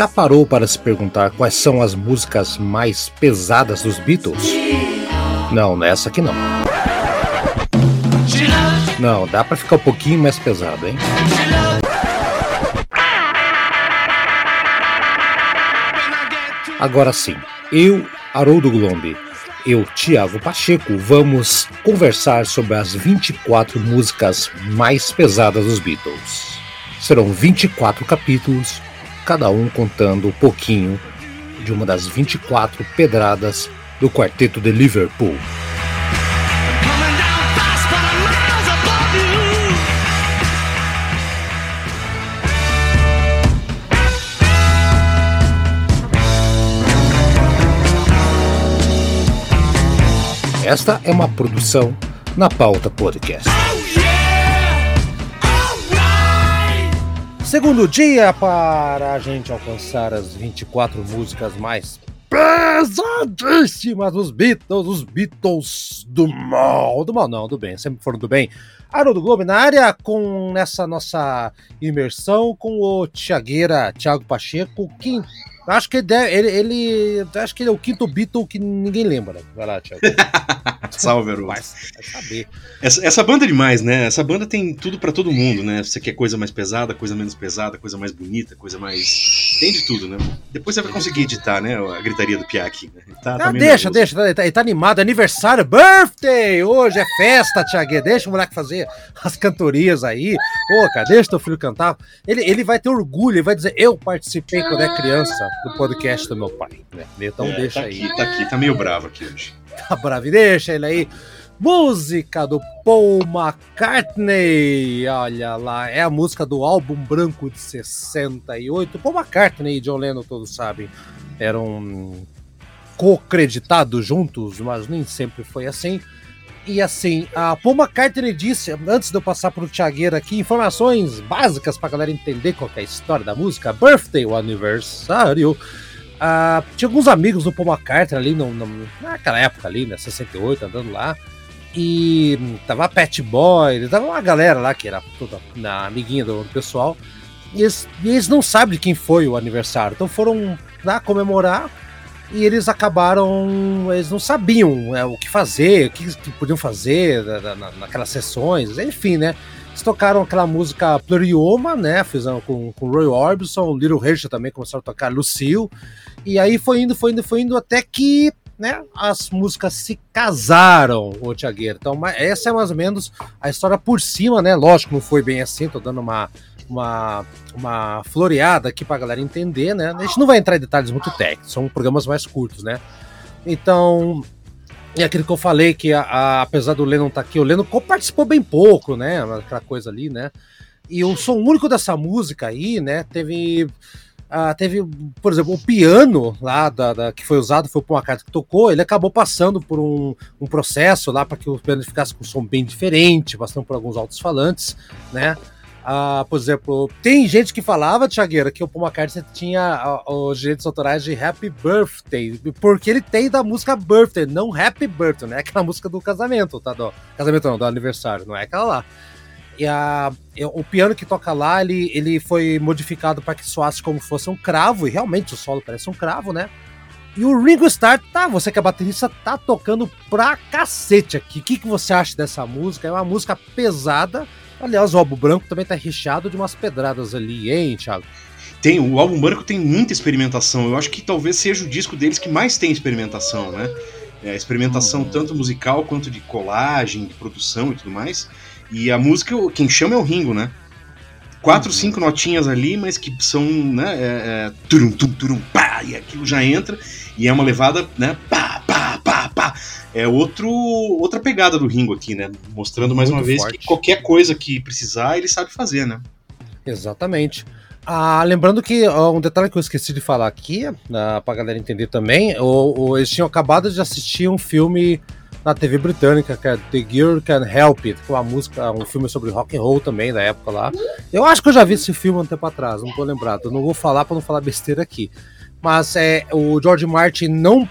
já parou para se perguntar quais são as músicas mais pesadas dos Beatles? Não, nessa aqui não. Não, dá para ficar um pouquinho mais pesado, hein? Agora sim, eu, Haroldo Glombi, eu, Tiago Pacheco, vamos conversar sobre as 24 músicas mais pesadas dos Beatles. Serão 24 capítulos, cada um contando um pouquinho de uma das 24 pedradas do quarteto de Liverpool. Esta é uma produção na Pauta Podcast. Segundo dia para a gente alcançar as 24 músicas mais pesadíssimas dos Beatles, os Beatles do mal, do mal não, do bem, sempre foram do bem. Haroldo Globo na área com essa nossa imersão com o Tiagueira, Thiago Pacheco, quinto Acho que ele, deve, ele, ele, Acho que ele é o quinto Beatle que ninguém lembra. Vai lá, Thiago. Salve, Aru. Vai, vai saber. Essa, essa, banda é demais, né? Essa banda tem tudo para todo mundo, né? Você quer coisa mais pesada, coisa menos pesada, coisa mais bonita, coisa mais. Tem de tudo, né? Depois você vai conseguir editar, né? A gritaria do Piak. Né? Tá, tá ah, deixa, deixa. Ele tá, ele tá, animado. Aniversário, birthday! Hoje é festa, Thiago. Deixa o moleque fazer as cantorias aí. Ô, cara, deixa teu filho cantar. Ele, ele vai ter orgulho, ele vai dizer: Eu participei quando é criança do podcast do meu pai. Né? Então é, deixa tá aí. Aqui, tá aqui, tá meio bravo aqui hoje. Tá bravo, deixa ele aí. Música do Paul McCartney. Olha lá, é a música do álbum branco de 68. Paul McCartney e John Lennon, todos sabem, eram co-creditados juntos, mas nem sempre foi assim. E assim, a Paul McCartney disse, antes de eu passar para o Thiagueira aqui, informações básicas para a galera entender qual é a história da música. Birthday, o aniversário. Uh, tinha alguns amigos do Paul McCartney ali no, no, naquela época ali, né, 68, andando lá. E tava a Pet Boy, tava uma galera lá que era toda na amiguinha do, do pessoal. E eles, e eles, não sabem de quem foi o aniversário. Então foram lá comemorar e eles acabaram. Eles não sabiam é, o que fazer, o que, que podiam fazer na, na, naquelas sessões, enfim, né? Eles tocaram aquela música Plurioma, né? Fizeram com, com Roy Orbison, Little Herschel também começaram a tocar Lucille. E aí foi indo, foi indo, foi indo até que né, as músicas se casaram, o Tiagueiro. Então, essa é mais ou menos a história por cima, né? Lógico, não foi bem assim, tô dando uma, uma, uma floreada aqui pra galera entender, né? A gente não vai entrar em detalhes muito técnicos, são programas mais curtos, né? Então, e aquilo que eu falei, que a, a, apesar do Lennon estar tá aqui, o Lennon participou bem pouco, né? Aquela coisa ali, né? E o som único dessa música aí, né? Teve ah, teve, por exemplo, o piano lá da, da, que foi usado, foi o carta que tocou, ele acabou passando por um, um processo lá para que o piano ficasse com um som bem diferente, passando por alguns altos falantes, né? Ah, por exemplo, tem gente que falava, Tiagueira, que o Paul McCartney tinha ah, os direitos autorais de Happy Birthday, porque ele tem da música Birthday, não Happy Birthday, né? Aquela música do casamento, tá? Do casamento não, do aniversário, não é aquela lá. E a, o piano que toca lá, ele, ele foi modificado para que soasse como fosse um cravo, e realmente o solo parece um cravo, né? E o Ringo Starr, tá, você que é baterista, tá tocando pra cacete aqui. O que, que você acha dessa música? É uma música pesada. Aliás, o álbum branco também tá recheado de umas pedradas ali, hein, Thiago? Tem, o álbum branco tem muita experimentação. Eu acho que talvez seja o disco deles que mais tem experimentação, né? É, experimentação hum. tanto musical quanto de colagem, de produção e tudo mais. E a música, quem chama é o Ringo, né? Quatro, uhum. cinco notinhas ali, mas que são, né? É, é, turum, tum, turum, pá, e aquilo já entra, e é uma levada, né? Pá. É outro, outra pegada do Ringo aqui, né? Mostrando mais Muito uma vez forte. que qualquer coisa que precisar, ele sabe fazer, né? Exatamente. Ah, lembrando que ó, um detalhe que eu esqueci de falar aqui, ah, pra galera entender também, o, o, eles tinham acabado de assistir um filme na TV britânica, que é The Girl Can Help It, que é uma música, um filme sobre rock and roll também, da época lá. Eu acho que eu já vi esse filme um tempo atrás, não tô lembrado. Eu não vou falar para não falar besteira aqui. Mas é, o George Martin não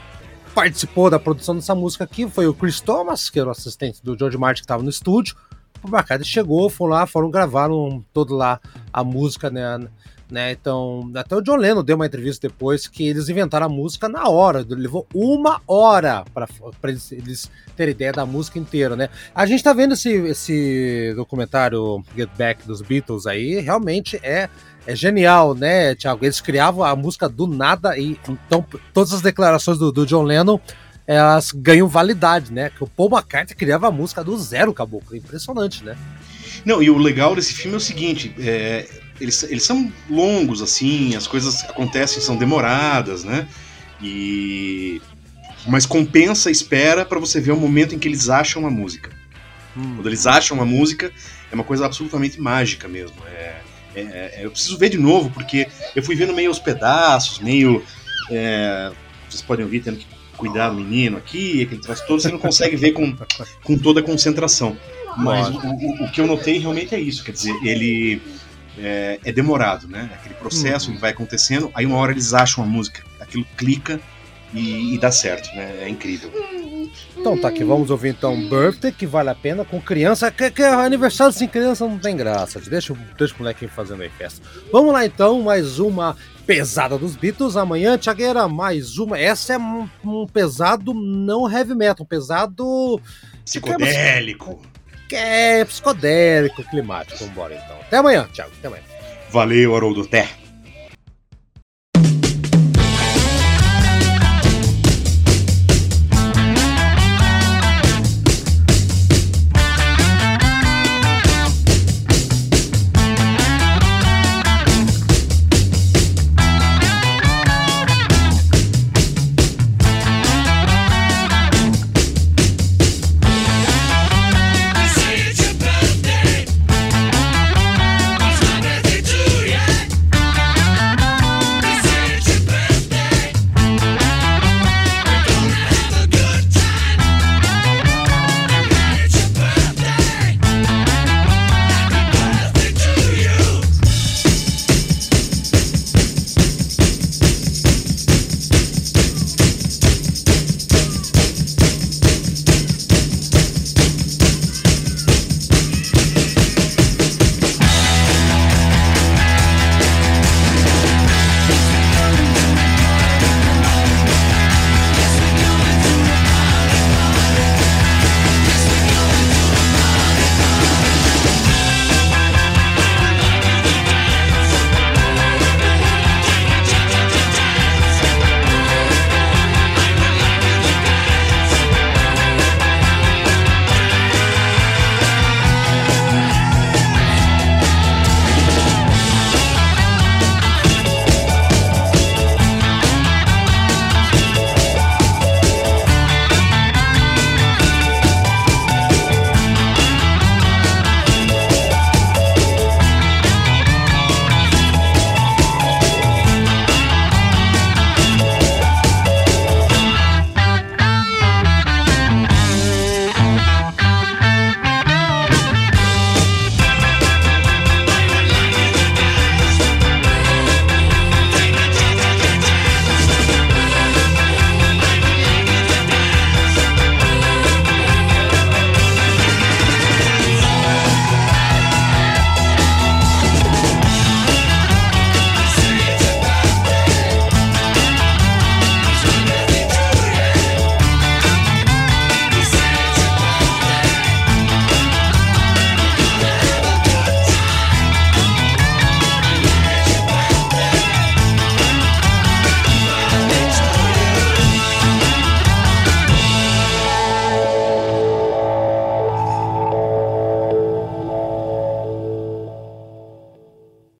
participou da produção dessa música aqui, foi o Chris Thomas, que era o assistente do George Martin que estava no estúdio, o McCartney chegou, foram lá, foram gravaram todo lá a música, né? Né? Então, até o John Lennon deu uma entrevista depois que eles inventaram a música na hora, levou uma hora para eles, eles terem ideia da música inteira, né? A gente tá vendo esse, esse documentário Get Back dos Beatles aí, realmente é é genial, né, Thiago? Eles criavam a música do nada e então todas as declarações do, do John Lennon elas ganham validade, né? Que o Paul McCartney criava a música do zero, caboclo. Impressionante, né? Não, e o legal desse filme é o seguinte: é, eles, eles são longos, assim, as coisas acontecem, são demoradas, né? E. Mas compensa a espera para você ver o momento em que eles acham a música. Hum. Quando eles acham a música, é uma coisa absolutamente mágica mesmo. É, é, é, eu preciso ver de novo, porque eu fui vendo meio aos pedaços, meio. É, vocês podem ouvir tendo que cuidar do menino aqui, aquele troço todo, você não consegue ver com, com toda a concentração. Mas o, o, o, que eu notei realmente é isso, quer dizer, ele é, é demorado, né? Aquele processo uhum. que vai acontecendo, aí uma hora eles acham a música, aquilo clica e, e dá certo, né? É incrível. Então tá aqui, vamos ouvir então Birthday, que vale a pena, com criança, que, que aniversário sem criança não tem graça, deixa, deixa o molequinho fazendo aí festa. Vamos lá então, mais uma pesada dos Beatles, amanhã, Tiagueira, mais uma, essa é um, um pesado não heavy metal, um pesado... Psicodélico. Que é psicodélico, climático, vambora então. Até amanhã, Thiago, até amanhã. Valeu, Haroldo, até.